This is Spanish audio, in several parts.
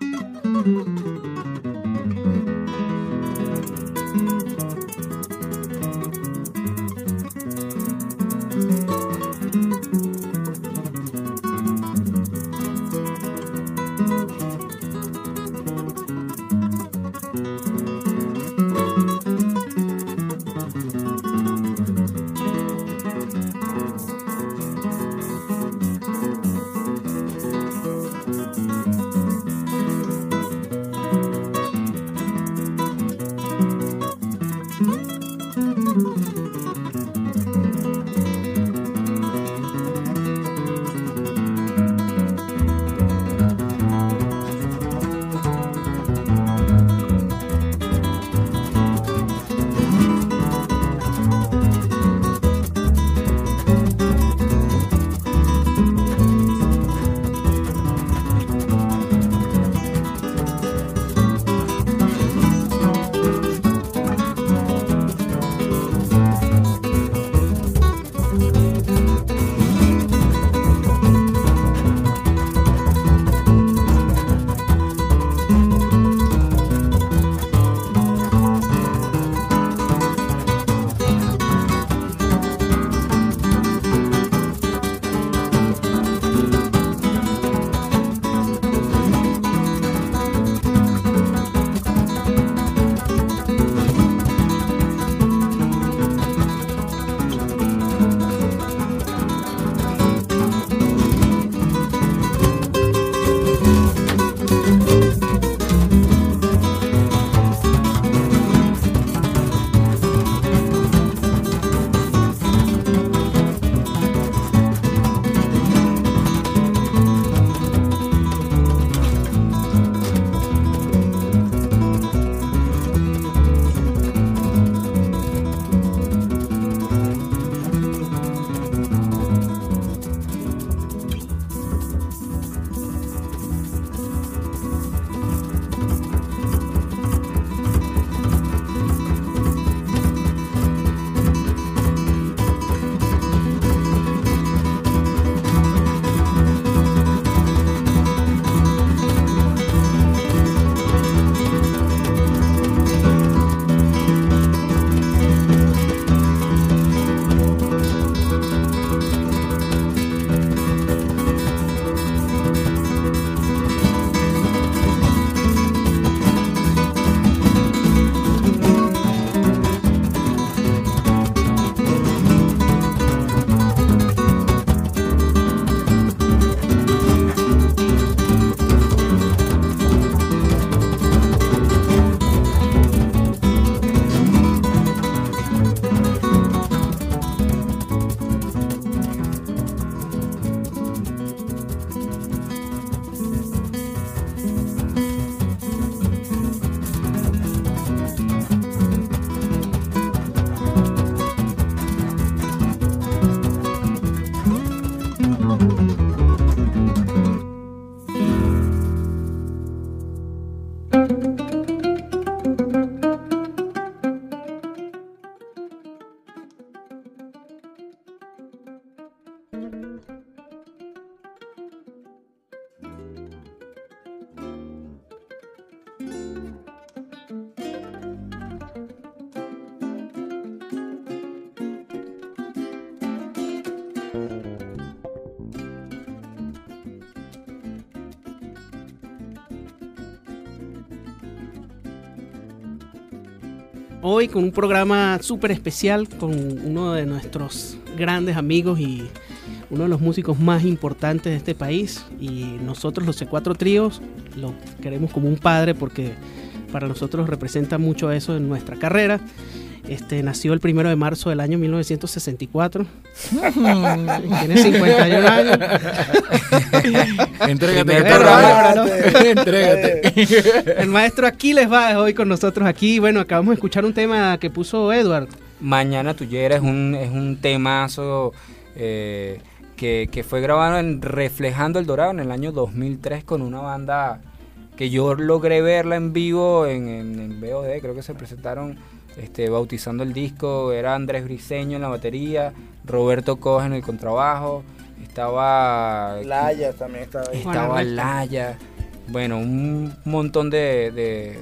うん。Hoy con un programa súper especial con uno de nuestros grandes amigos y uno de los músicos más importantes de este país. Y nosotros los C4 Tríos lo queremos como un padre porque para nosotros representa mucho eso en nuestra carrera. Este, nació el primero de marzo del año 1964. Tiene 51 años. Entrégate, Entrégate. El maestro Aquiles va hoy con nosotros aquí. Bueno, acabamos de escuchar un tema que puso Edward. Mañana Tuyera es un, es un temazo eh, que, que, fue grabado en Reflejando el Dorado en el año 2003 con una banda que yo logré verla en vivo en, en, en BOD. Creo que se presentaron este, bautizando el disco, era Andrés Briseño en la batería, Roberto Coge en el contrabajo, estaba... Laya también estaba ahí. Estaba Laya. bueno, un montón de,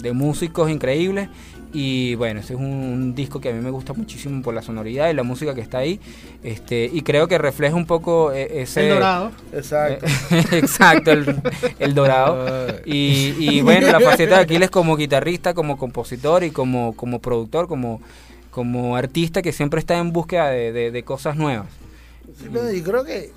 de músicos increíbles y bueno, este es un, disco que a mí me gusta muchísimo por la sonoridad y la música que está ahí. Este, y creo que refleja un poco e, ese. El dorado. Exacto. exacto, el, dorado. Y, y, bueno, la faceta de Aquiles como guitarrista, como compositor y como, como productor, como, como artista que siempre está en búsqueda de, de, cosas nuevas. y creo que,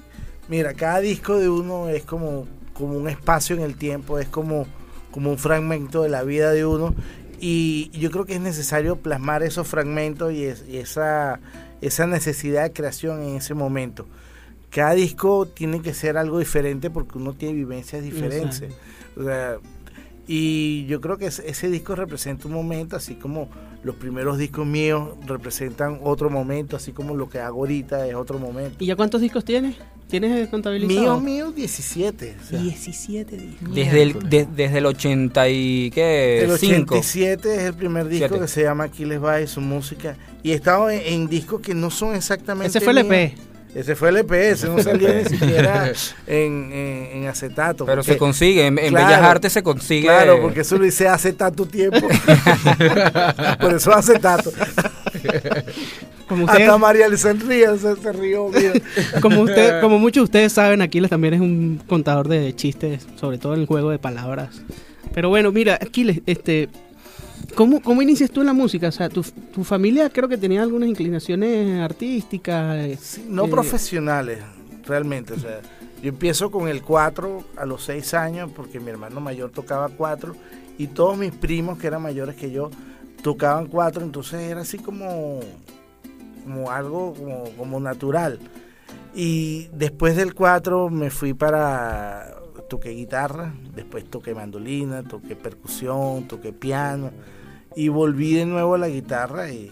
mira, cada disco de uno es como, como un espacio en el tiempo, es como, como un fragmento de la vida de uno y yo creo que es necesario plasmar esos fragmentos y, esa, esa necesidad de creación en ese momento. Cada disco tiene que ser algo diferente porque uno tiene vivencias diferentes. y yo creo que ese disco representa un momento, así como los primeros discos míos representan otro momento, así como lo que hago ahorita es otro momento. ¿Y ya cuántos discos tienes? ¿Tienes contabilizado? Mío, mío, 17. 17 discos. Desde el, desde el 80 y qué? El 87 es el primer disco que se llama Aquiles y su música. Y he estado en, discos que no son exactamente. Ese fue el EP. Ese fue el EP, ese no salía ni siquiera en, en, acetato. Pero se consigue, en, Bellas Artes se consigue. Claro, porque eso lo hice hace tanto tiempo. Por eso acetato. Como usted, Hasta María se, se rió. Como, usted, como muchos de ustedes saben, Aquiles también es un contador de chistes, sobre todo en el juego de palabras. Pero bueno, mira, Aquiles, este, ¿cómo, cómo inicias tú en la música? O sea, tu, tu familia creo que tenía algunas inclinaciones artísticas. no eh, profesionales, realmente. O sea, yo empiezo con el 4 a los 6 años, porque mi hermano mayor tocaba 4 y todos mis primos que eran mayores que yo tocaban 4, entonces era así como como algo como, natural. Y después del 4 me fui para, toqué guitarra, después toqué mandolina, toqué percusión, toqué piano y volví de nuevo a la guitarra y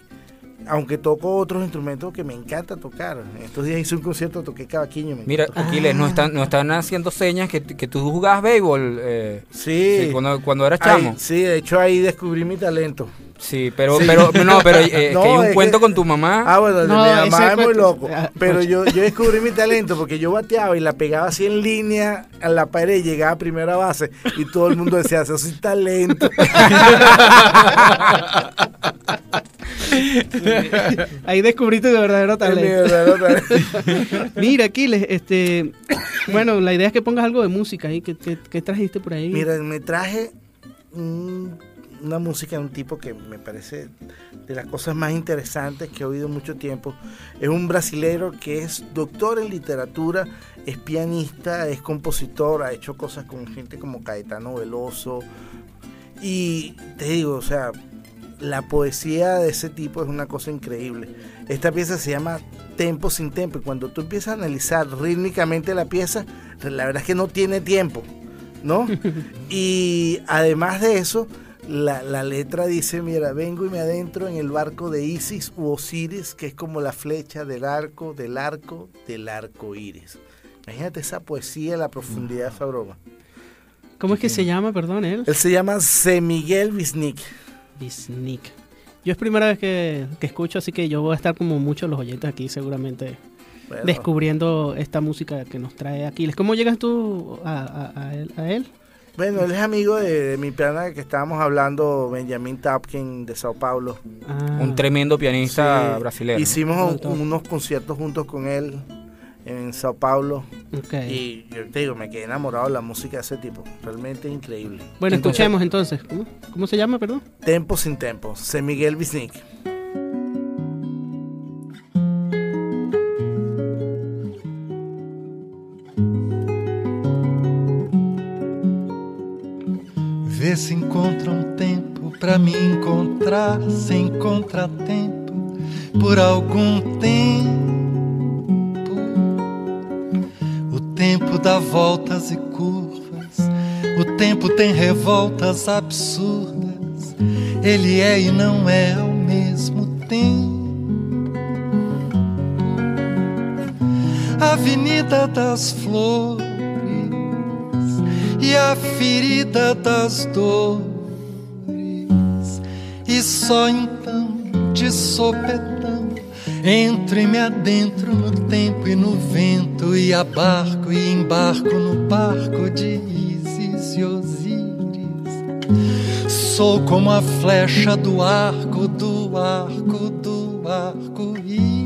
aunque toco otros instrumentos que me encanta tocar. Estos días hice un concierto, toqué cavaquinho. Mira, Aquiles, nos, están, nos están haciendo señas que, que tú jugabas béisbol. Eh, sí. cuando, cuando eras chamo. sí, de hecho ahí descubrí mi talento. Sí, pero, pero, no, pero eh, que hay un cuento con tu mamá. Ah, bueno, mi mamá es muy loco. Pero yo, yo descubrí mi talento porque yo bateaba y la pegaba así en línea a la pared y llegaba a primera base y todo el mundo decía, eso es talento. Ahí descubrí tu verdadero talento. Mira, Aquiles, este, bueno, la idea es que pongas algo de música ahí. ¿Qué, qué trajiste por ahí? Mira, me traje una música de un tipo que me parece de las cosas más interesantes que he oído mucho tiempo. Es un brasilero que es doctor en literatura, es pianista, es compositor, ha hecho cosas con gente como Caetano Veloso. Y te digo, o sea, la poesía de ese tipo es una cosa increíble. Esta pieza se llama Tempo sin Tempo y cuando tú empiezas a analizar rítmicamente la pieza, la verdad es que no tiene tiempo, ¿no? y además de eso, la, letra dice, mira, vengo y me adentro en el barco de Isis u Osiris, que es como la flecha del arco, del arco, del arco iris. Imagínate esa poesía, la profundidad de esa broma. ¿Cómo es que se llama, perdón, él? Él se llama C. Miguel. Wisnik. Yo es primera vez que, escucho, así que yo voy a estar como muchos los oyentes aquí seguramente descubriendo esta música que nos trae Aquiles. ¿Cómo llegas tú a, a él? Bueno, él es amigo de, mi pianista que estábamos hablando, Benjamin Tapkin de Sao Paulo. Ah. Un tremendo pianista brasileño. Hicimos unos conciertos juntos con él en Sao Paulo. Y yo te digo, me quedé enamorado de la música de ese tipo. Realmente increíble. Bueno, escuchemos entonces. ¿Cómo, se llama, perdón? Tempo sin tempo. C. Miguel Bisnick. Se encontra um tempo para me encontrar sem contratempo por algum tempo. O tempo dá voltas e curvas, o tempo tem revoltas absurdas. Ele é e não é ao mesmo tempo. Avenida das Flores e a ferida das dores, e só então de sopetão entro e me adentro no tempo e no vento, e abarco e embarco no barco de Isis e Osíris. Sou como a flecha do arco, do arco, do arco-íris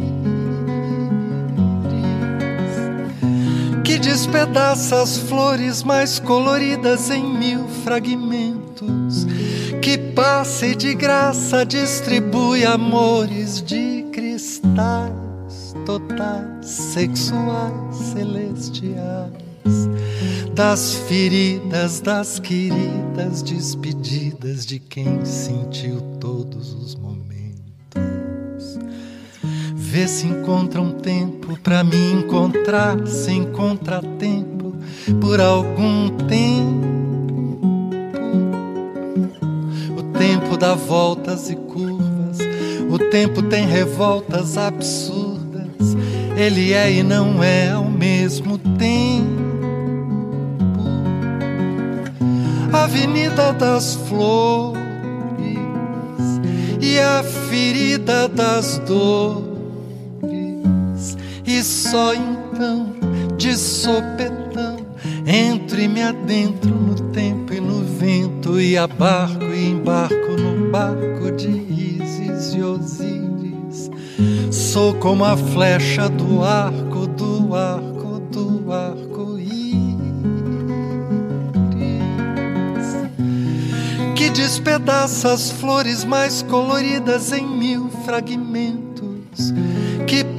despedaça as flores mais coloridas em mil fragmentos, que passa e de graça distribui amores de cristais totais, sexuais, celestiais, das feridas, das queridas despedidas de quem sentiu todos os momentos. Vê se encontra um tempo para me encontrar sem contratempo por algum tempo. O tempo dá voltas e curvas, o tempo tem revoltas absurdas. Ele é e não é ao mesmo tempo. Avenida das Flores e a ferida das dores e só então, de sopetão, entro e me adentro no tempo e no vento, e abarco e embarco no barco de Isis e Osíris. Sou como a flecha do arco, do arco, do arco íris, que despedaça as flores mais coloridas em mil fragmentos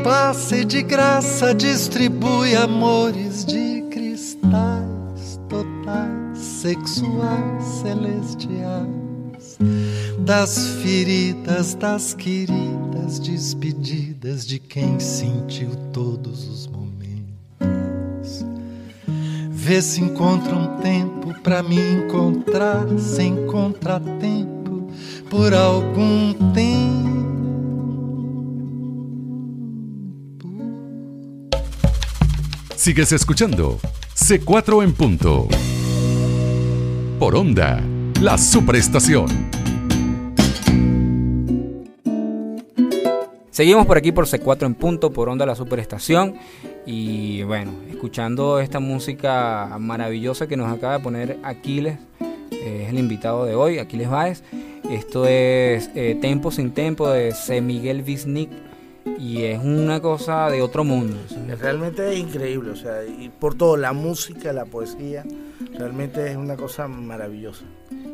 que passa e de graça distribui amores de cristais totais, sexuais, celestiais, das feridas, das queridas despedidas de quem sentiu todos os momentos. Vê se encontra um tempo para me encontrar sem contratempo por algum tempo Sigues escuchando C4 en punto. Por onda, la superestación. Seguimos por aquí por C4 en punto, por onda, la superestación. Y bueno, escuchando esta música maravillosa que nos acaba de poner Aquiles, eh, es el invitado de hoy, Aquiles Báez. Esto es eh, Tempo sin Tempo de C. Miguel Visnik y es una cosa de otro mundo. Realmente es increíble, o sea, y por todo, la música, la poesía, realmente es una cosa maravillosa.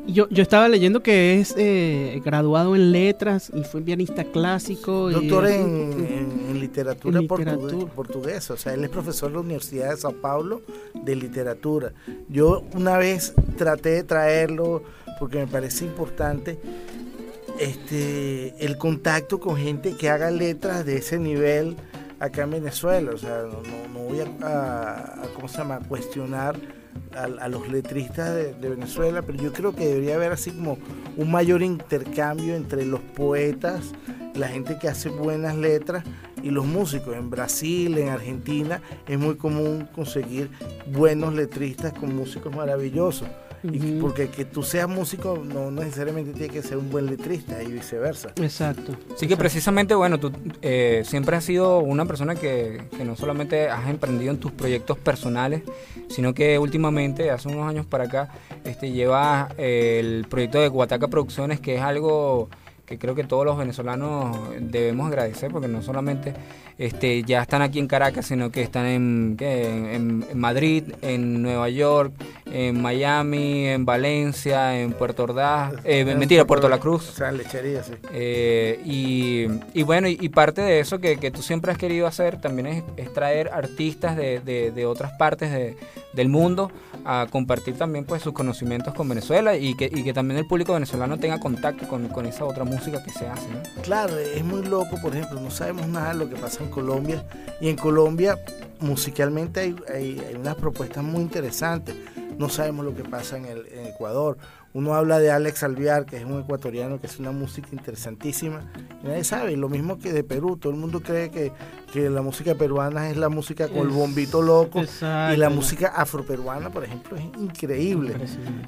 Yo, yo estaba leyendo que es eh, graduado en letras y fue pianista clásico. Doctor y, en, en, literatura, en literatura. portuguesa, o sea, él es profesor de la Universidad de Sao Paulo de literatura. Yo una vez traté de traerlo porque me parece importante este, el contacto con gente que haga letras de ese nivel acá en Venezuela. O sea, no, voy a, a, ¿cómo se llama? cuestionar a, a los letristas de, de, Venezuela, pero yo creo que debería haber así como un mayor intercambio entre los poetas, la gente que hace buenas letras y los músicos. En Brasil, en Argentina, es muy común conseguir buenos letristas con músicos maravillosos. Y porque que tú seas músico no necesariamente tiene que ser un buen letrista y viceversa. Exacto. Sí que precisamente, bueno, tú eh, siempre has sido una persona que, que, no solamente has emprendido en tus proyectos personales, sino que últimamente, hace unos años para acá, este, llevas eh, el proyecto de Guataca Producciones, que es algo que creo que todos los venezolanos debemos agradecer, porque no solamente este, ya están aquí en Caracas, sino que están en, en, en, Madrid, en Nueva York, en Miami, en Valencia, en Puerto Ordaz, eh, mentira, Puerto La Cruz. O sea, lechería, sí. Eh, y, y, bueno, y, y, parte de eso que, que, tú siempre has querido hacer también es, es traer artistas de, de, de otras partes de, del mundo a compartir también pues sus conocimientos con Venezuela y que, y que también el público venezolano tenga contacto con, con esa otra música que se hace. Claro, es muy loco, por ejemplo, no sabemos nada de lo que pasa en Colombia y en Colombia musicalmente hay, hay, hay unas propuestas muy interesantes. No sabemos lo que pasa en, el, en Ecuador. Uno habla de Alex Alviar, que es un ecuatoriano que hace una música interesantísima. Y nadie sabe, lo mismo que de Perú. Todo el mundo cree que, que la música peruana es la música con el bombito loco. Exacto. Y la música afroperuana, por ejemplo, es increíble.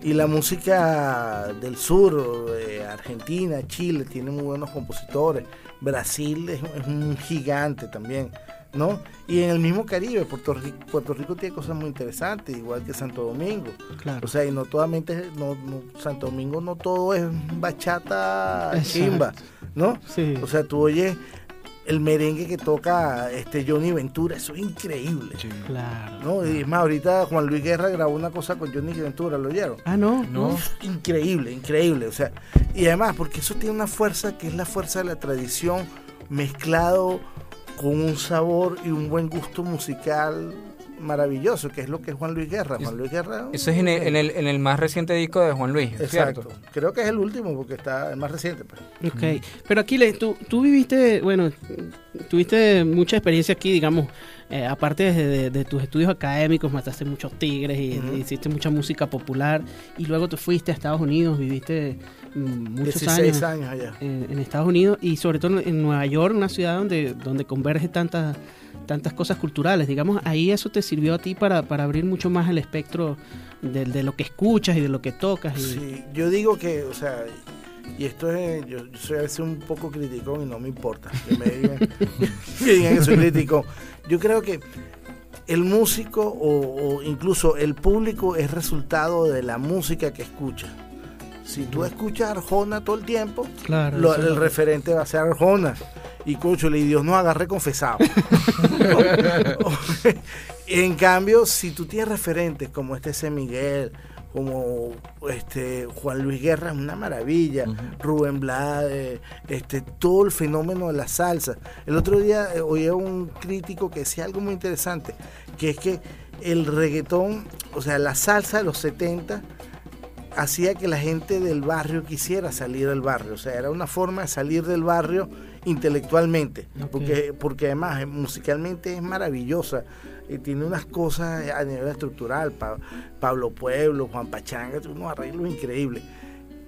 Y la música del sur, eh, Argentina, Chile, tiene muy buenos compositores. Brasil es, es un gigante también. ¿No? Y en el mismo Caribe, Puerto Rico, Puerto Rico tiene cosas muy interesantes, igual que Santo Domingo. Claro. O sea, y no totalmente, no, no- Santo Domingo no todo es bachata Exacto. chimba, ¿no? Sí. O sea, tú oyes el merengue que toca este Johnny Ventura, eso es increíble. Claro. ¿no? Y es más, ahorita Juan Luis Guerra grabó una cosa con Johnny Ventura, ¿lo oyeron? Ah, no. No. Uf, increíble, increíble. O sea, y además, porque eso tiene una fuerza que es la fuerza de la tradición mezclado con un sabor y un buen gusto musical maravilloso, que es lo que es Juan Luis Guerra. Juan Luis Guerra. Eso es en el, en el, en el más reciente disco de Juan Luis, ¿es Exacto. ¿cierto? Creo que es el último porque está el más reciente. Pues. Ok, pero Aquiles, tú, tú viviste, bueno, tuviste mucha experiencia aquí, digamos, eh, aparte de, de- de tus estudios académicos, mataste muchos tigres y hiciste mucha música popular y luego te fuiste a Estados Unidos, viviste muchos 16 años, años allá. en, en Estados Unidos y sobre todo en Nueva York, una ciudad donde, donde converge tantas tantas cosas culturales, digamos, ahí eso te sirvió a ti para, para abrir mucho más el espectro de, de lo que escuchas y de lo que tocas. Y, Sí, yo digo que, o sea, y esto es, yo, yo soy a veces un poco criticón y no me importa que me digan que, digan que soy criticón. Yo creo que el músico o, o incluso el público es resultado de la música que escucha. Si tú escuchas Arjona todo el tiempo, Claro. lo- el referente va a ser Arjona. Y cocho, y Dios nos agarre confesado. en cambio, si tú tienes referentes como este C. Miguel, como este Juan Luis Guerra, es una maravilla, Rubén Blades, este, todo el fenómeno de la salsa. El otro día eh, oí a un crítico que decía algo muy interesante, que es que el reggaetón, o sea, la salsa de los 70 hacía que la gente del barrio quisiera salir del barrio. O sea, era una forma de salir del barrio intelectualmente. Porque, porque además eh, musicalmente es maravillosa. eh, tiene unas cosas a nivel estructural. Pa- Pablo Pueblo, Juan Pachanga, unos arreglos increíbles.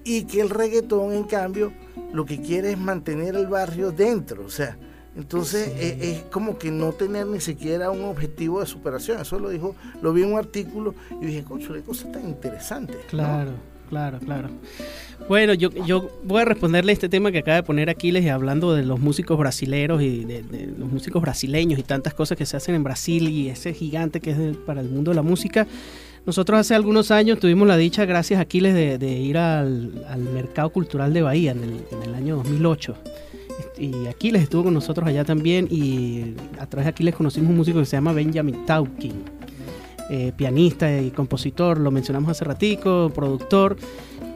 Y que el reggaetón, en cambio, lo que quiere es mantener el barrio dentro. O sea, entonces eh, es, como que no tener ni siquiera un objetivo de superación. Eso lo dijo, lo vi en un artículo y dije, cocho, qué cosa tan interesante. ¿no? Claro, claro, claro. Bueno, yo, yo voy a responderle este tema que acaba de poner Aquiles y hablando de los músicos brasileros y de, de los músicos brasileños y tantas cosas que se hacen en Brasil y ese gigante que es el- para el mundo de la música. Nosotros hace algunos años tuvimos la dicha, gracias a Aquiles, de, de ir al, al Mercado Cultural de Bahía en el, en el año 2008. Y Aquiles estuvo con nosotros allá también y a través de Aquiles conocimos un músico que se llama Benjamin Taukin eh, pianista y compositor, lo mencionamos hace ratico, productor.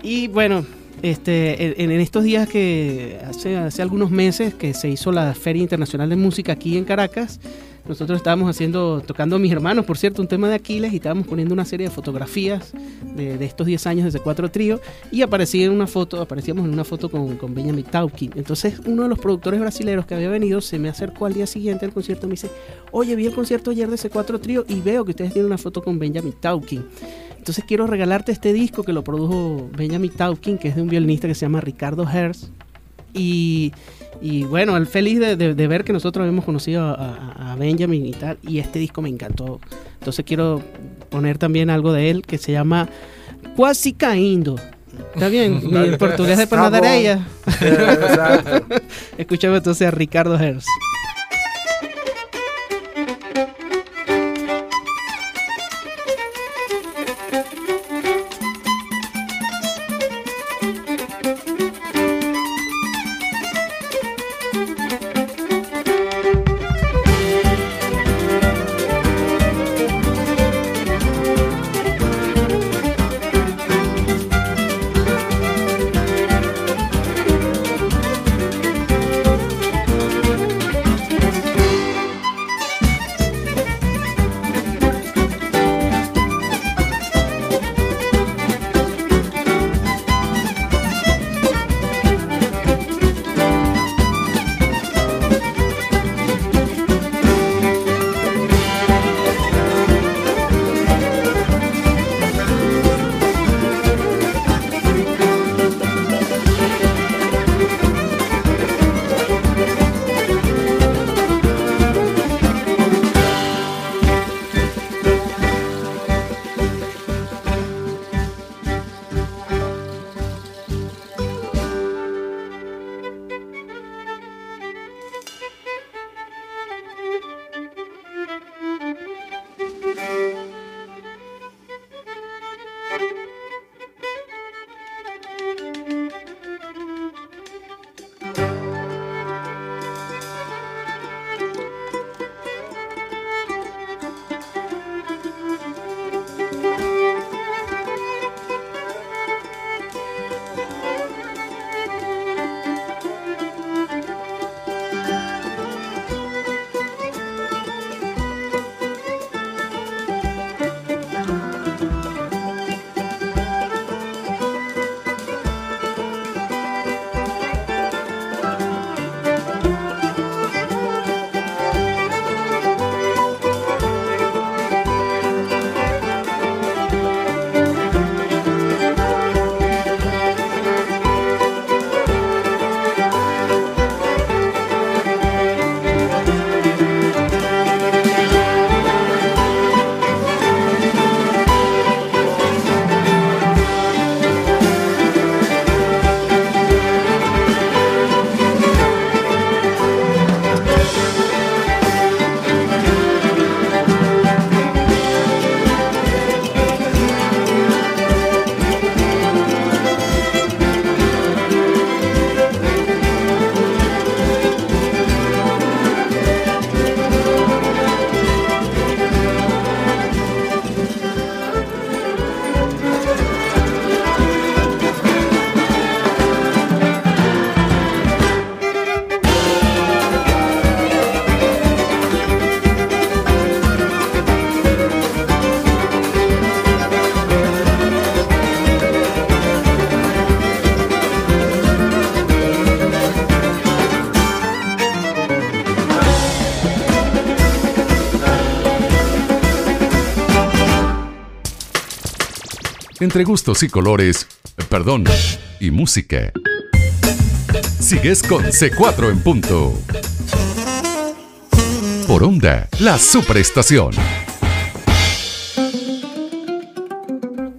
Y bueno, este, en, en estos días que hace, hace algunos meses que se hizo la Feria Internacional de Música aquí en Caracas, nosotros estábamos haciendo, tocando a mis hermanos, por cierto, un tema de Aquiles y estábamos poniendo una serie de fotografías de, de estos 10 años de cuatro trío y aparecía en una foto, aparecíamos en una foto con, con Benjamin Taukin. Entonces uno de los productores brasileños que había venido se me acercó al día siguiente al concierto y me dice, oye, vi el concierto ayer de C4 Trío y veo que ustedes tienen una foto con Benjamin Taukin. Entonces quiero regalarte este disco que lo produjo Benjamin Taukin, que es de un violinista que se llama Ricardo Hertz. Y, y bueno, el feliz de, de- de ver que nosotros habíamos conocido a, a- Benjamin y tal. Y este disco me encantó. Entonces quiero poner también algo de él que se llama Quasi Caindo. ¿Está bien? Mi portugués de. Exacto. Escuchamos entonces a Ricardo Hertz. Entre gustos y colores, perdón, y música. Sigues con C4 en punto. Por onda, la superestación.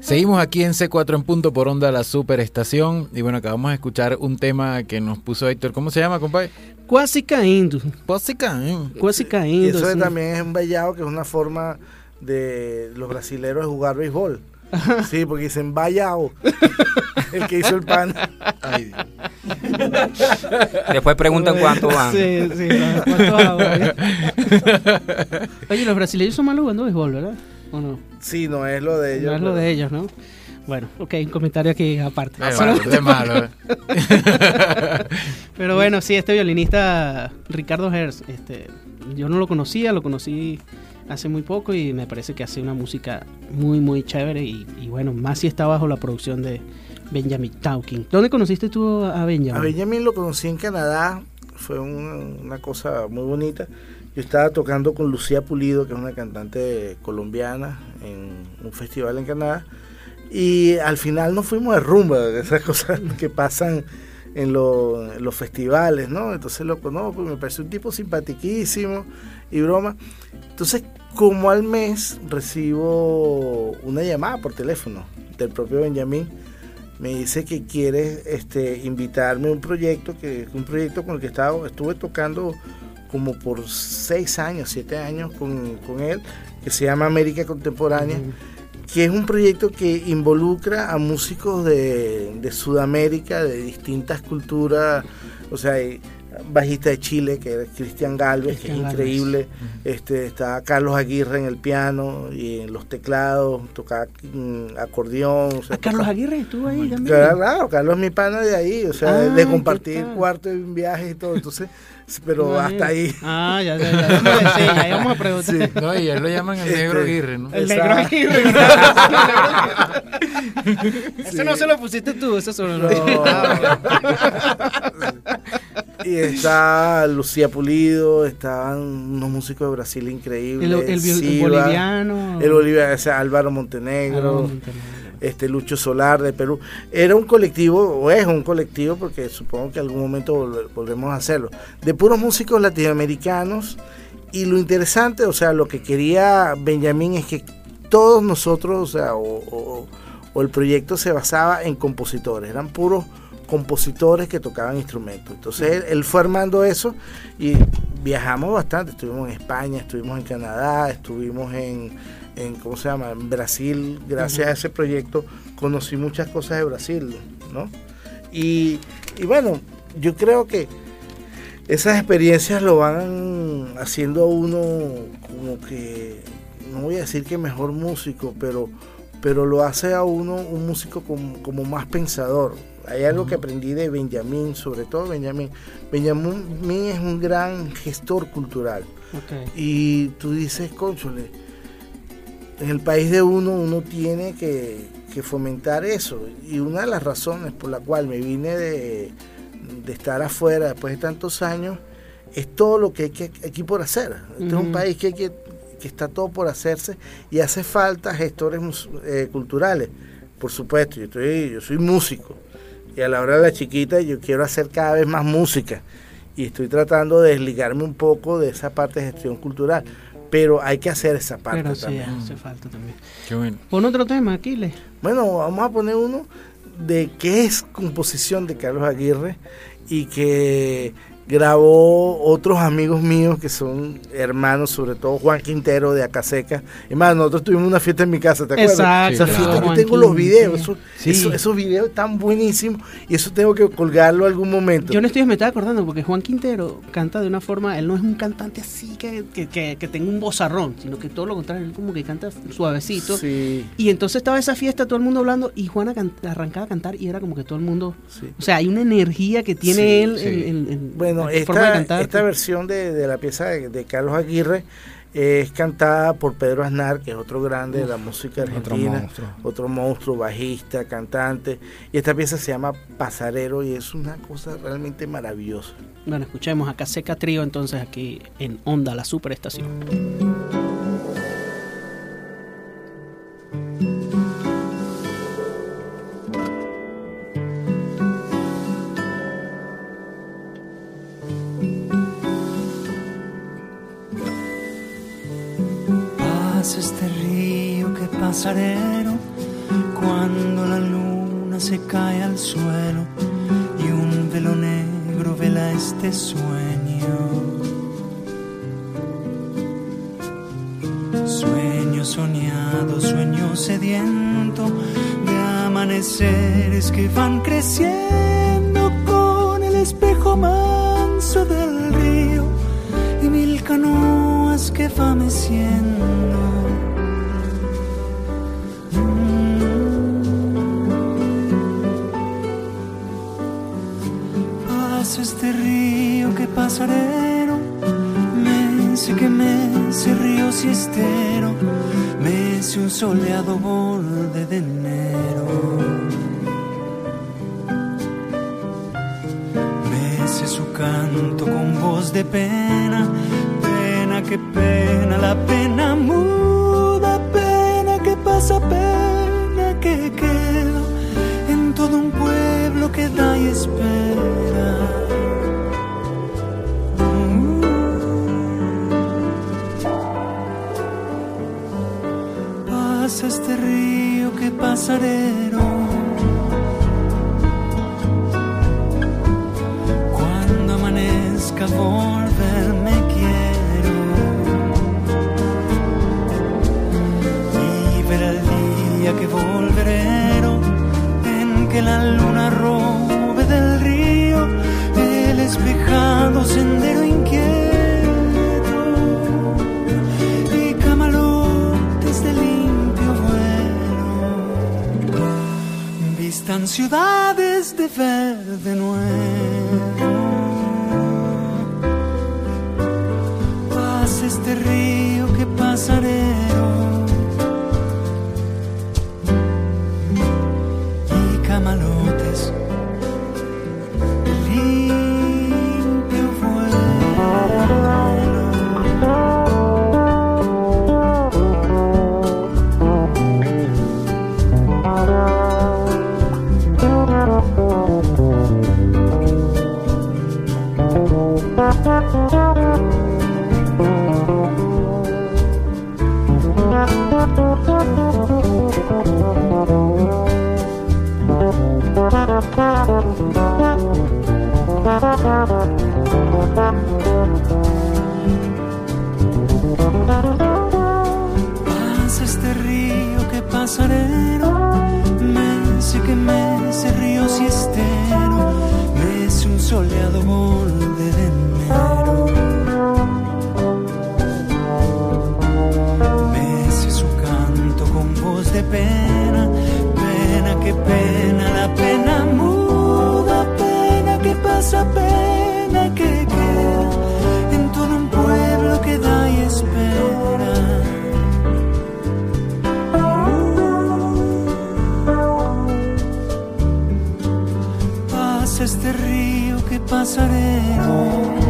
Seguimos aquí en C4 en punto por onda la superestación y bueno, acabamos de escuchar un tema que nos puso Héctor. ¿Cómo se llama, compadre? Quasi caindo. Quasi caindo. Quasi caindo. Eso sí. también es un vallado que es una forma de los brasileros de jugar béisbol. Sí, porque dicen vallado. el que hizo el pan. Ay, Dios. Después preguntan cuánto van. Sí, sí, ¿cuánto van, güey? Oye, los brasileños son malos jugando béisbol, ¿verdad? ¿O no? Sí, no es lo de ellos. no es lo pero- de ellos, ¿no? Bueno, ok, un comentario aquí aparte. Solo- de malo. eh. Pero bueno, sí, este violinista Ricardo Hertz, este, yo no lo conocía, lo conocí hace muy poco y me parece que hace una música muy, muy chévere y, bueno, más si está bajo la producción de Benjamin Taukin. ¿Dónde conociste tú a Benjamin? A Benjamin lo conocí en Canadá, fue un- una cosa muy bonita. Yo estaba tocando con Lucía Pulido, que es una cantante colombiana, en un festival en Canadá. Y al final nos fuimos de rumba, de esas cosas que pasan en, lo- en los festivales, ¿no? Entonces lo conozco y me parece un tipo simpatiquísimo y broma. Entonces, como al mes recibo una llamada por teléfono del propio Benjamín, me dice que quiere este, invitarme a un proyecto, que un proyecto con el que estaba, estuve tocando como por seis años, siete años con, con él, que se llama América Contemporánea, que es un proyecto que involucra a músicos de, de Sudamérica, de distintas culturas, o sea, bajista de Chile, que es Cristian Galvez, que es increíble, este, está Carlos Aguirre en el piano y en los teclados, toca mm, acordeón. o sea, Ah, Carlos toca- Aguirre estuvo ahí también. Claro, claro, Carlos es mi pana de ahí, o sea, de- de Ah, compartir cuarto en viajes y todo, entonces, pero hasta ahí. Ah, ya, ya, ya. Vamos a decir, ahí vamos a preguntar. No, y él lo llaman el negro Este, Aguirre, ¿no? El negro. Aguirre. Eso no se lo pusiste tú, eso solo lo y está Lucía Pulido, estaban unos músicos de Brasil increíbles. El, el, boliviano. El Bolivia, o sea, Álvaro Montenegro. Montenegro. este Lucho Solar de Perú. Era un colectivo, o es un colectivo, porque supongo que algún momento volve- volvemos a hacerlo, de puros músicos latinoamericanos. Y lo interesante, o sea, lo que quería Benjamín es que todos nosotros, o sea, o, o- o el proyecto se basaba en compositores, eran puros compositores que tocaban instrumentos. Entonces él, él fue armando eso y viajamos bastante, estuvimos en España, estuvimos en Canadá, estuvimos en, en ¿cómo se llama? En Brasil, gracias a ese proyecto conocí muchas cosas de Brasil, ¿no? Y, y bueno, yo creo que esas experiencias lo van haciendo a uno como que, no voy a decir que mejor músico, pero, pero lo hace a uno un músico como, como más pensador. Hay algo que aprendí de Benjamín, sobre todo Benjamín. Benjamín es un gran gestor cultural. Y tú dices, cónchole, en el país de uno uno tiene que, que fomentar eso. Y una de las razones por la cual me vine de, de estar afuera después de tantos años es todo lo que hay que, aquí por hacer. Este es un país que, hay que, que está todo por hacerse y hace falta gestores eh, culturales. Por supuesto, yo, estoy, yo soy músico y a la hora de la chiquita yo quiero hacer cada vez más música y estoy tratando de desligarme un poco de esa parte de gestión cultural, pero hay que hacer esa parte Pero sí, también. hace falta también. Qué bueno. Pon otro tema, Aquiles. Bueno, vamos a poner uno de qué es composición de Carlos Aguirre y que grabó otros amigos míos que son hermanos, sobre todo Juan Quintero de Acaseca. Es más, nosotros tuvimos una fiesta en mi casa, ¿te acuerdas? Exacto, Esa fiesta, claro. yo Juan tengo los videos, eso- Sí. eso- esos videos están buenísimos y eso tengo que colgarlo algún momento. Yo estos días me estaba acordando porque Juan Quintero canta de una forma, él no es un cantante así que, que, que, que tenga un bozarrón, sino que todo lo contrario, él como que canta suavecito. Sí, Y entonces estaba esa fiesta, todo el mundo hablando, y Juana can- arrancaba a cantar y era como que todo el mundo... sí. O sea, hay una energía que tiene él sí. en, en- en Bueno, esta, esta versión de, de la pieza de, de Carlos Aguirre es cantada por Pedro Aznar, que es otro grande de la música Otro argentina, monstruo. otro monstruo, bajista, cantante. Y esta pieza se llama Pasarero y es una cosa realmente maravillosa. Bueno, escuchemos a Caseca Trío entonces aquí en Onda, la superestación. Este río que pasarero cuando la luna se cae al suelo y un velo negro vela este sueño. Sueño soñado, sueño sediento de amaneceres que van creciendo con el espejo manso del río y mil canoas que va meciendo. Pasa este río que pasarero, mece que mece río siestero, mece un soleado borde de enero. Mece su canto con voz de pena, que pena, la pena muda, pena que pasa, pena que queda en todo un pueblo que da y espera. Pasa este río que pasarero. Vistan ciudades de verde nuevo. Pasa este río que pasarero y pasarero, que mece río siestero, mece un soleado borde de enero. Mece su canto con voz de pena, pena que pena, río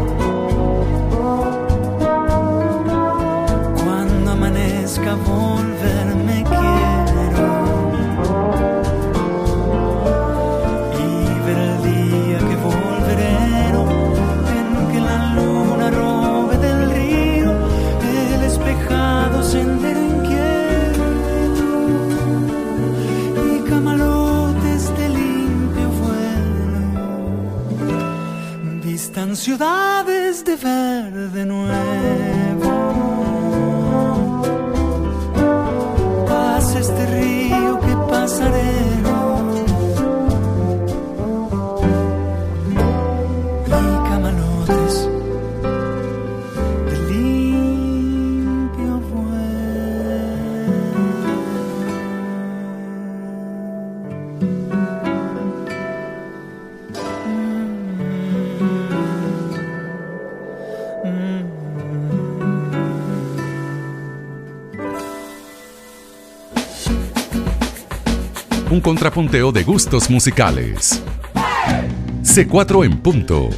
contrapunteo de gustos musicales. C4 en punto.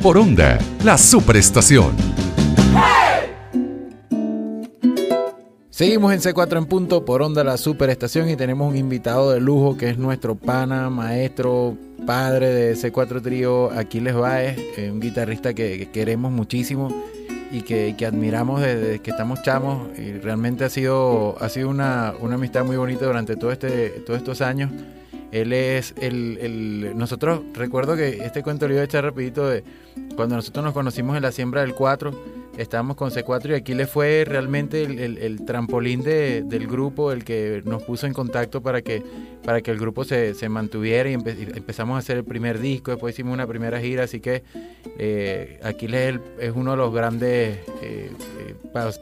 Por onda, la superestación. Seguimos en C4 en punto por onda la superestación y tenemos un invitado de lujo que es nuestro pana, maestro, padre de C4 Trío, Aquiles Baez, eh, un guitarrista que, que queremos muchísimo y que, que admiramos desde que estamos chamos y realmente ha sido, ha sido una, una amistad muy bonita durante todo este, todos estos años. Él es el, el, Nosotros, recuerdo que este cuento lo iba a echar rapidito de cuando nosotros nos conocimos en la siembra del 4 estábamos con C4 y aquí le fue realmente el, el, trampolín de, del grupo, el que nos puso en contacto para que, para que el grupo se, se mantuviera y, empezamos a hacer el primer disco, después hicimos una primera gira, así que eh, Aquiles es, es, uno de los grandes eh, eh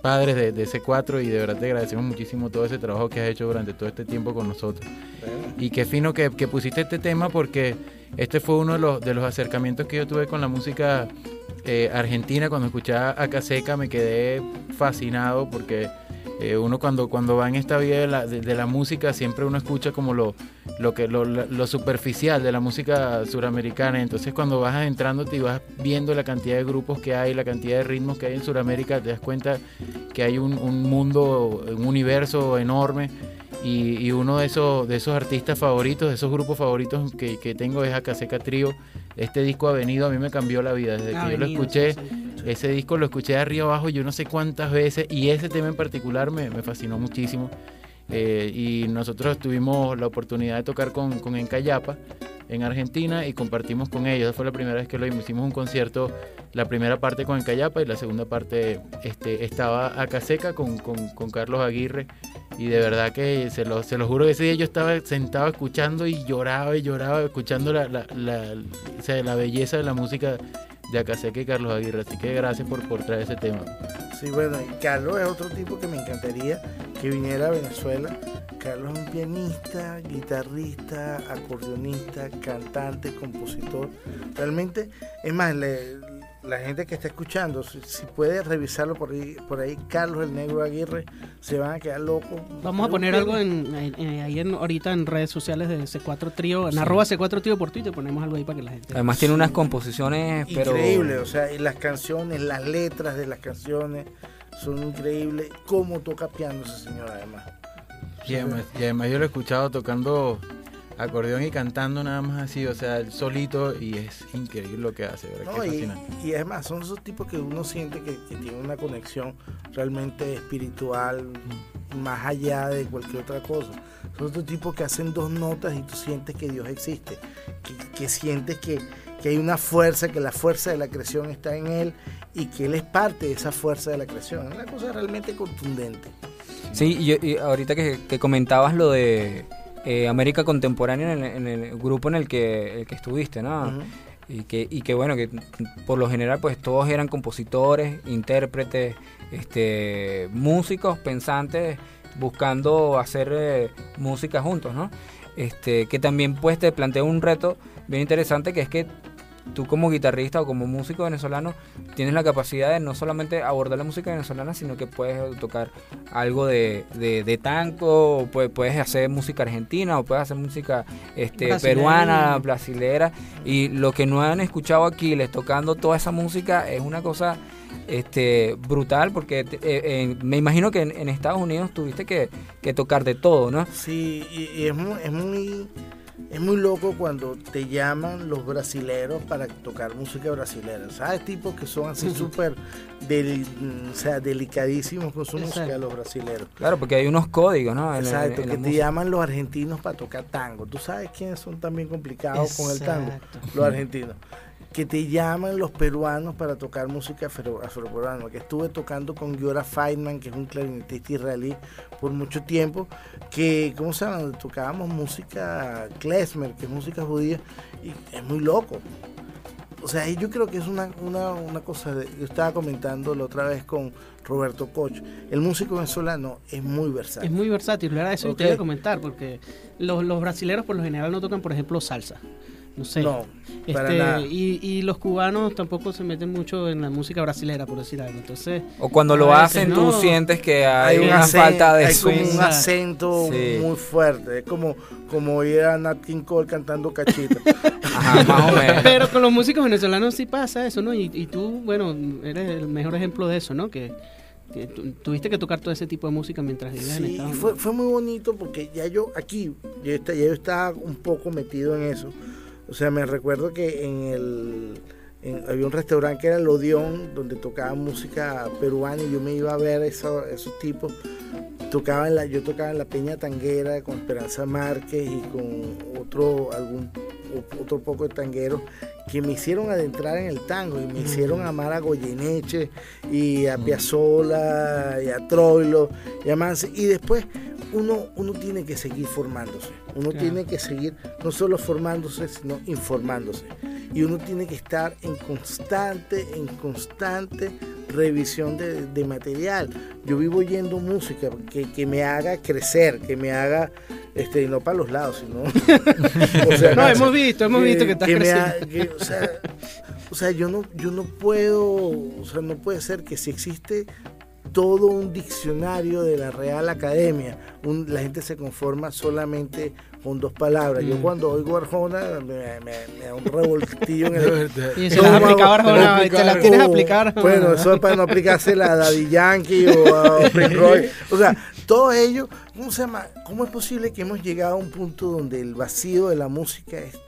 padres de, de, C4 y de verdad te agradecemos muchísimo todo ese trabajo que has hecho durante todo este tiempo con nosotros. Y qué fino que, que pusiste este tema porque este fue uno de los, de los acercamientos que yo tuve con la música eh, Argentina, cuando escuchaba a Caseca me quedé fascinado porque eh, uno cuando, cuando va en esta vida de la, de, la música siempre uno escucha como lo, lo, que, lo, superficial de la música suramericana. Entonces cuando vas adentrándote y vas viendo la cantidad de grupos que hay, la cantidad de ritmos que hay en Suramérica, te das cuenta que hay un, un mundo, un universo enorme. Y, y, uno de esos, de esos artistas favoritos, de esos grupos favoritos que, que tengo es Acaseca Trío este disco ha venido, a mí me cambió la vida. Desde que yo lo escuché, ese disco lo escuché de arriba abajo yo no sé cuántas veces y ese tema en particular me, fascinó muchísimo. Eh, y nosotros tuvimos la oportunidad de tocar con, con Encayapa en Argentina y compartimos con ellos. fue la primera vez que lo hicimos un concierto, la primera parte con Encayapa y la segunda parte este, estaba acá seca con, con, con Carlos Aguirre y de verdad que se lo, se lo juro que ese día yo estaba sentado escuchando y lloraba y lloraba escuchando la, la, la, la belleza de la música de Acaseca y Carlos Aguirre. Así que gracias por, por traer ese tema. Sí, bueno, Carlos es otro tipo que me encantaría que viniera a Venezuela. Carlos es un pianista, guitarrista, acordeonista, cantante, compositor. Realmente, es más, le, la gente que está escuchando, si, puede revisarlo por ahí, por ahí, Carlos el Negro Aguirre, se van a quedar locos. Vamos a poner algo en, ahí en, ahorita en redes sociales de C4 Trío, en arroba C4 Trío por Twitter, ponemos algo ahí para que la gente... Además tiene unas composiciones, pero... Increíble, o sea, y las canciones, las letras de las canciones son increíbles. Cómo toca piano ese señor además. y además yo lo he escuchado tocando acordeón y cantando nada más así, o sea, solito y es increíble lo que hace, ¿verdad? y, y, además son esos tipos que uno siente que, que tienen una conexión realmente espiritual más allá de cualquier otra cosa. Son esos tipos que hacen dos notas y tú sientes que Dios existe, que, sientes que, que hay una fuerza, que la fuerza de la creación está en Él y que Él es parte de esa fuerza de la creación. Es una cosa realmente contundente. Sí, y, ahorita que, que comentabas lo de eh, América Contemporánea en el, grupo en el que, el que estuviste, ¿no? y, que, y que bueno, que por lo general pues todos eran compositores, intérpretes, este, músicos, pensantes, buscando hacer eh, música juntos, ¿no? Este, que también pues te plantea un reto bien interesante que es que tú como guitarrista o como músico venezolano tienes la capacidad de no solamente abordar la música venezolana, sino que puedes tocar algo de, de, tango, o puedes, hacer música argentina, o puedes hacer música este, peruana, brasilera. Y lo que no han escuchado aquí, les tocando toda esa música, es una cosa este brutal porque eh, eh, me imagino que en, Estados Unidos tuviste que, que, tocar de todo, ¿no? Sí, y, es muy, es muy es muy loco cuando te llaman los brasileros para tocar música brasilera. ¿Sabes? Tipos que son así súper o sea, delicadísimos con su música, los brasileros. Claro, porque hay unos códigos, ¿no? Exacto, que te llaman los argentinos para tocar tango. ¿Tú sabes quiénes son también complicados con el tango? Los argentinos que te llaman los peruanos para tocar música afroperuana, que estuve tocando con Giora Feynman, que es un clarinetista israelí, por mucho tiempo, que, ¿cómo se llama? Tocábamos música klezmer, que es música judía, y es muy loco. O sea, yo creo que es una, una, cosa, de, yo estaba comentando la otra vez con Roberto Coch, el músico venezolano es muy versátil. Es muy versátil, ¿verdad? Eso te iba a comentar, porque los, los brasileros por lo general no tocan, por ejemplo, salsa. No sé. Este, y, los cubanos tampoco se meten mucho en la música brasilera, por decir algo. Entonces, o cuando lo hacen, tú sientes que hay, una falta de hay como un acento muy fuerte. Es como, como ir a Nat King Cole cantando cachita. Pero con los músicos venezolanos sí pasa eso, ¿no? Y, tú, bueno, eres el mejor ejemplo de eso, ¿no? Que, tuviste que tocar todo ese tipo de música mientras vivías en Estados Fue, fue muy bonito porque ya yo aquí, ya yo estaba un poco metido en eso o sea, me recuerdo que en el, había un restaurante que era el Odeón, donde tocaba música peruana y yo me iba a ver eso, esos tipos. Tocaba en la, yo tocaba en la Peña Tanguera con Esperanza Márquez y con otro, algún, otro poco de tangueros que me hicieron adentrar en el tango y me hicieron amar a Goyeneche y a Piazzolla y a Troilo y a Mansi. Y después uno, uno tiene que seguir formándose. Uno tiene que seguir no solo formándose, sino informándose. Y uno tiene que estar en constante, en constante revisión de, material. Yo vivo oyendo música que, me haga crecer, que me haga, este, no para los lados, sino... no, hemos visto, hemos visto que estás o, sea, o sea, yo no, yo no puedo, o sea, no puede ser que si existe todo un diccionario de la Real Academia. la gente se conforma solamente con dos palabras. Yo mm. cuando oigo Arjona me, da un revoltillo en el... y se las aplicaba Arjona, te las tienes aplicar. Bueno, eso es para no aplicársela a Daddy Yankee o a Prince Roy. O sea, todo ello, ¿cómo se llama? ¿Cómo es posible que hemos llegado a un punto donde el vacío de la música es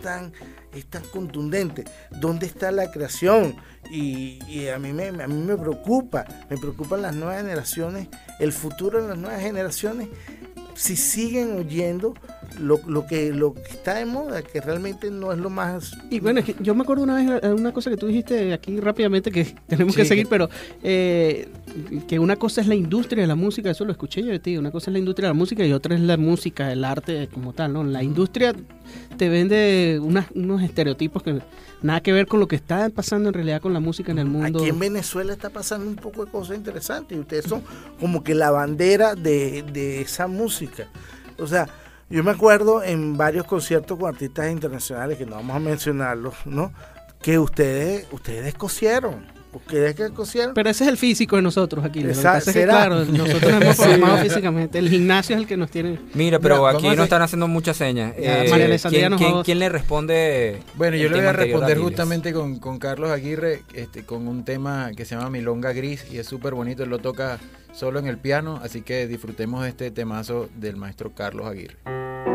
tan, es tan contundente? ¿Dónde está la creación? Y, a, mí me, a mí me preocupa, me preocupan las nuevas generaciones, el futuro de las nuevas generaciones, si siguen oyendo lo, lo, que, lo que está de moda, que realmente no es lo más... Y bueno, es que yo me acuerdo una vez, una cosa que tú dijiste aquí rápidamente, que tenemos que seguir, pero eh, que una cosa es la industria de la música, eso lo escuché yo de ti, una cosa es la industria de la música y otra es la música, el arte como tal, ¿no? La industria te vende unos estereotipos que nada que ver con lo que está pasando en realidad con la música en el mundo. Aquí en Venezuela está pasando un poco de cosas interesantes y ustedes son como que la bandera de, de esa música. O sea, yo me acuerdo en varios conciertos con artistas internacionales, que no vamos a mencionarlos, ¿no? Que ustedes, ustedes cosieron que cosieron. Pero ese es el físico de nosotros aquí. claro, nosotros nos hemos formado físicamente. El gimnasio es el que nos tiene. Mira, pero aquí nos están haciendo muchas señas. Eh, ¿quién, le responde? Bueno, yo le voy a responder justamente con, con, Carlos Aguirre, este, con un tema que se llama Milonga Gris y es súper bonito. Él lo toca solo en el piano, así que disfrutemos de este temazo del maestro Carlos Aguirre.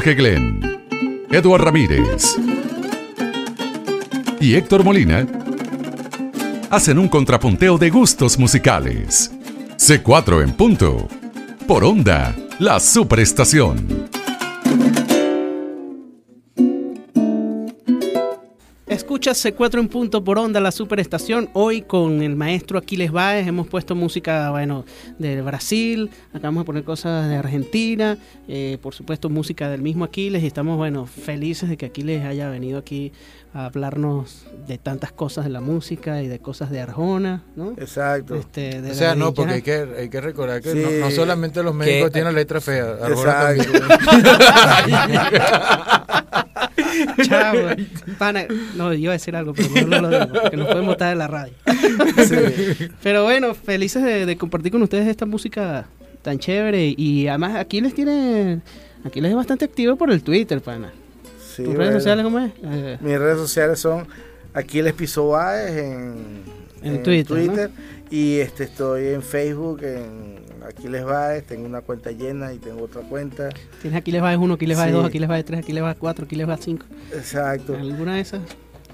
Jorge Glenn, Eduard Ramírez y Héctor Molina hacen un contrapunteo de gustos musicales. C4 en punto. Por onda, la superestación. Escuchas C4 en punto por onda, la superestación. Hoy con el maestro Aquiles Baez hemos puesto música, bueno, de Brasil, acabamos de poner cosas de Argentina, eh, por supuesto música del mismo Aquiles y estamos, bueno, felices de que Aquiles haya venido aquí a hablarnos de tantas cosas de la música y de cosas de Arjona, ¿no? Exacto. Este, de O sea, no, porque hay que, hay que recordar que Sí. no, no solamente los médicos tienen letra fea. Arjona Exacto. también. Chao, pana. No, iba a decir algo, pero no lo digo, porque nos pueden botar de la radio. Pero bueno, felices de, de compartir con ustedes esta música tan chévere. Y además aquí les tiene. Aquí les es bastante activo por el Twitter, pana. Sí, ¿Tus redes sociales cómo es? Eh, Mis redes sociales son Aquiles Piso Báez en, En Twitter, y este estoy en Facebook en Aquiles Báez, tengo una cuenta llena y tengo otra cuenta. Tienes aquí les va de 1, aquí les va de Sí. 2, aquí les va de 3, aquí les va de 4, aquí les va de 5. Exacto. ¿Alguna de esas?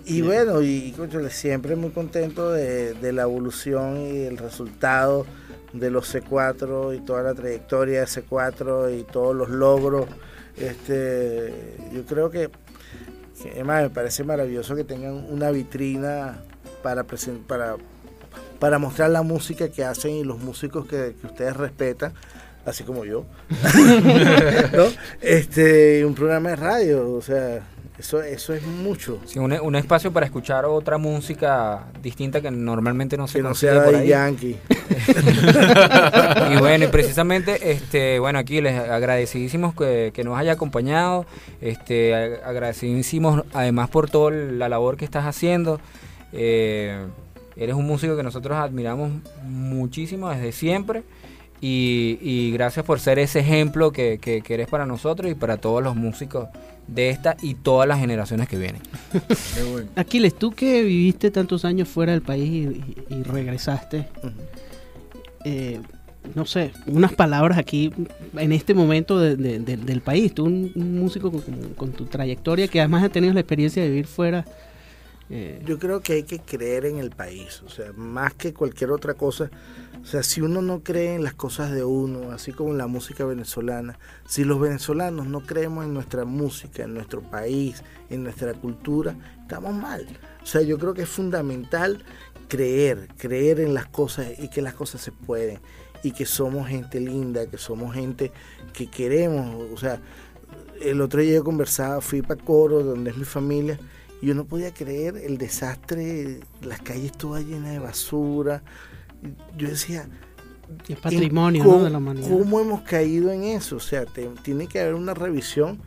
Y bueno, y cónchale, siempre muy contento de, de la evolución y el resultado de los C4 y toda la trayectoria de C4 y todos los logros. Este, yo creo que, que, además me parece maravilloso que tengan una vitrina para para para mostrar la música que hacen y los músicos que, que ustedes respetan, así como yo. ¿No? Este, un programa de radio, o sea, eso eso es mucho. Sí, un, un espacio para escuchar otra música distinta que normalmente no se Que no sea por de ahí. Yankee. y bueno, y precisamente, este, bueno, aquí les agradecidísimos que, que nos haya acompañado, este, agradecidísimos además por toda la labor que estás haciendo. Eh, eres un músico que nosotros admiramos muchísimo desde siempre. Y, y gracias por ser ese ejemplo que, que- que eres para nosotros y para todos los músicos de esta y todas las generaciones que vienen. Qué bueno. Aquiles, tú que viviste tantos años fuera del país y, regresaste, eh, no sé, unas palabras aquí en este momento de- de- de- del país. Tú, un, un músico con, con- con tu trayectoria que además has tenido la experiencia de vivir fuera. Eh, Yo creo que hay que creer en el país, o sea, más que cualquier otra cosa. O sea, si uno no cree en las cosas de uno, así como en la música venezolana, si los venezolanos no creemos en nuestra música, en nuestro país, en nuestra cultura, estamos mal. O sea, yo creo que es fundamental creer, creer en las cosas y que las cosas se pueden y que somos gente linda, que somos gente que queremos, o sea, el otro día yo conversaba, fui para Coro, donde es mi familia, yo no podía creer el desastre, las calles todas llenas de basura. Yo decía, es patrimonio ¿en ¿no? de la humanidad. ¿Cómo hemos caído en eso? O sea, te- tiene que haber una revisión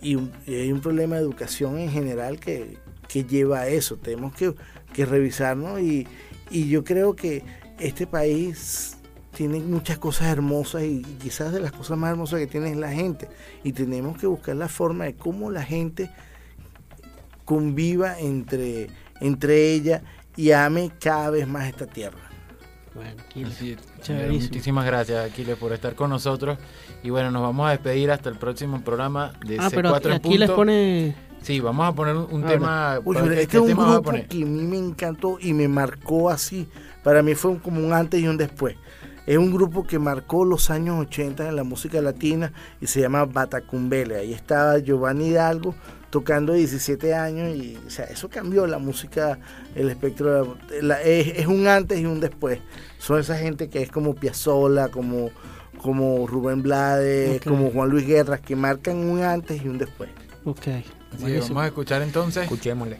y, y hay un problema de educación en general que, que lleva a eso. Tenemos que, que revisarnos y, y yo creo que este país tiene muchas cosas hermosas y quizás de las cosas más hermosas que tiene es la gente. Y tenemos que buscar la forma de cómo la gente conviva entre, entre ella y ame cada vez más esta tierra. Bueno, Así. Muchísimas gracias, Aquiles, por estar con nosotros. Y bueno, nos vamos a despedir hasta el próximo programa de Ah, C4 pero en aquí les pone... Sí, vamos a poner un, Ah, tema. Uy, ¿para pero qué- este es un tema a grupo que a mí me encantó y me marcó así. Para mí fue como un antes y un después. Es un grupo que marcó los años 80 en la música latina y se llama Batacumbele. Ahí estaba Giovanni Hidalgo tocando 17 años y o sea, eso cambió la música, el espectro. de la- es, es un antes y un después. Son esa gente que es como Piazzolla, como, como Rubén Blades, como Juan Luis Guerras, que marcan un antes y un después. Ok. Sí, vamos a escuchar entonces. Escuchémosle.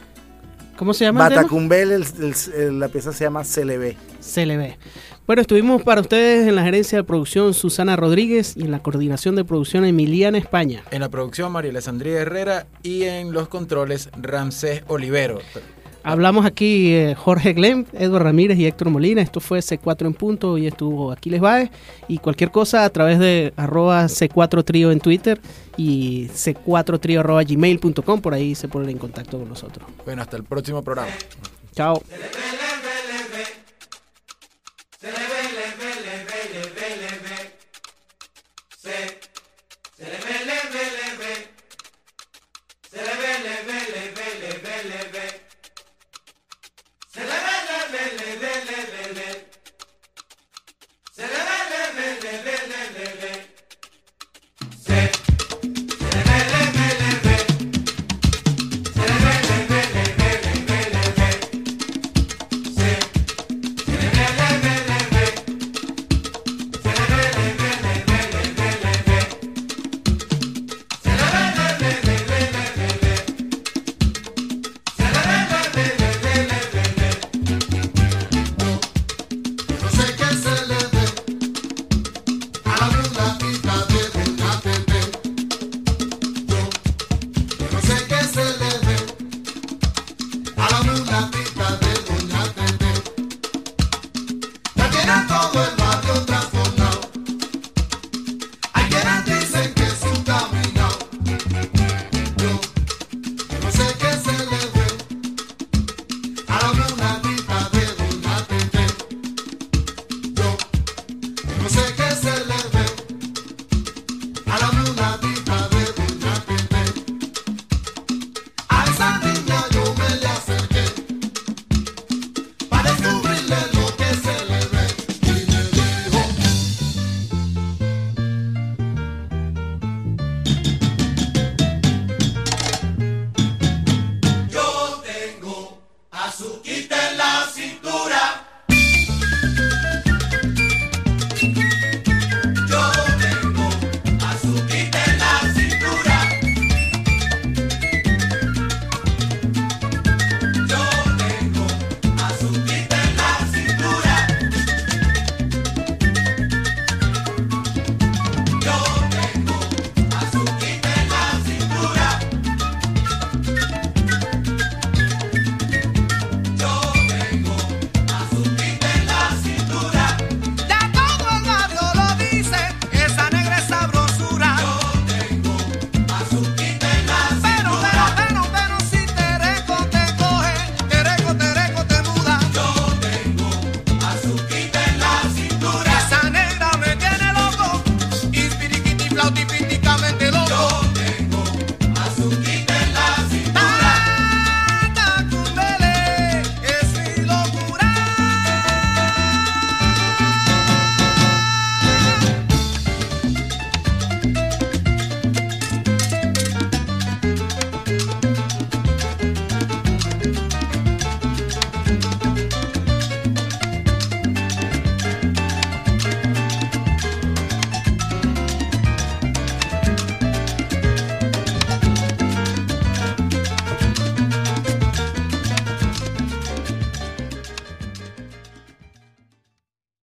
¿Cómo se llama el tema? Batacumbele, el- el- el- la pieza se llama CLB. Ve. Bueno, estuvimos para ustedes en la gerencia de producción Susana Rodríguez y en la coordinación de producción Emiliana España. En la producción, María Alessandría Herrera. Y en los controles, Ramsés Olivero. Hablamos aquí eh, Jorge Glem, Edward Ramírez y Héctor Molina. Esto fue C4 en punto y estuvo Aquiles Baez. Y cualquier cosa a través de arroba C4 Trío en Twitter y C4 Trío arroba gmail.com. Por ahí se ponen en contacto con nosotros. Bueno, hasta el próximo programa. Chao.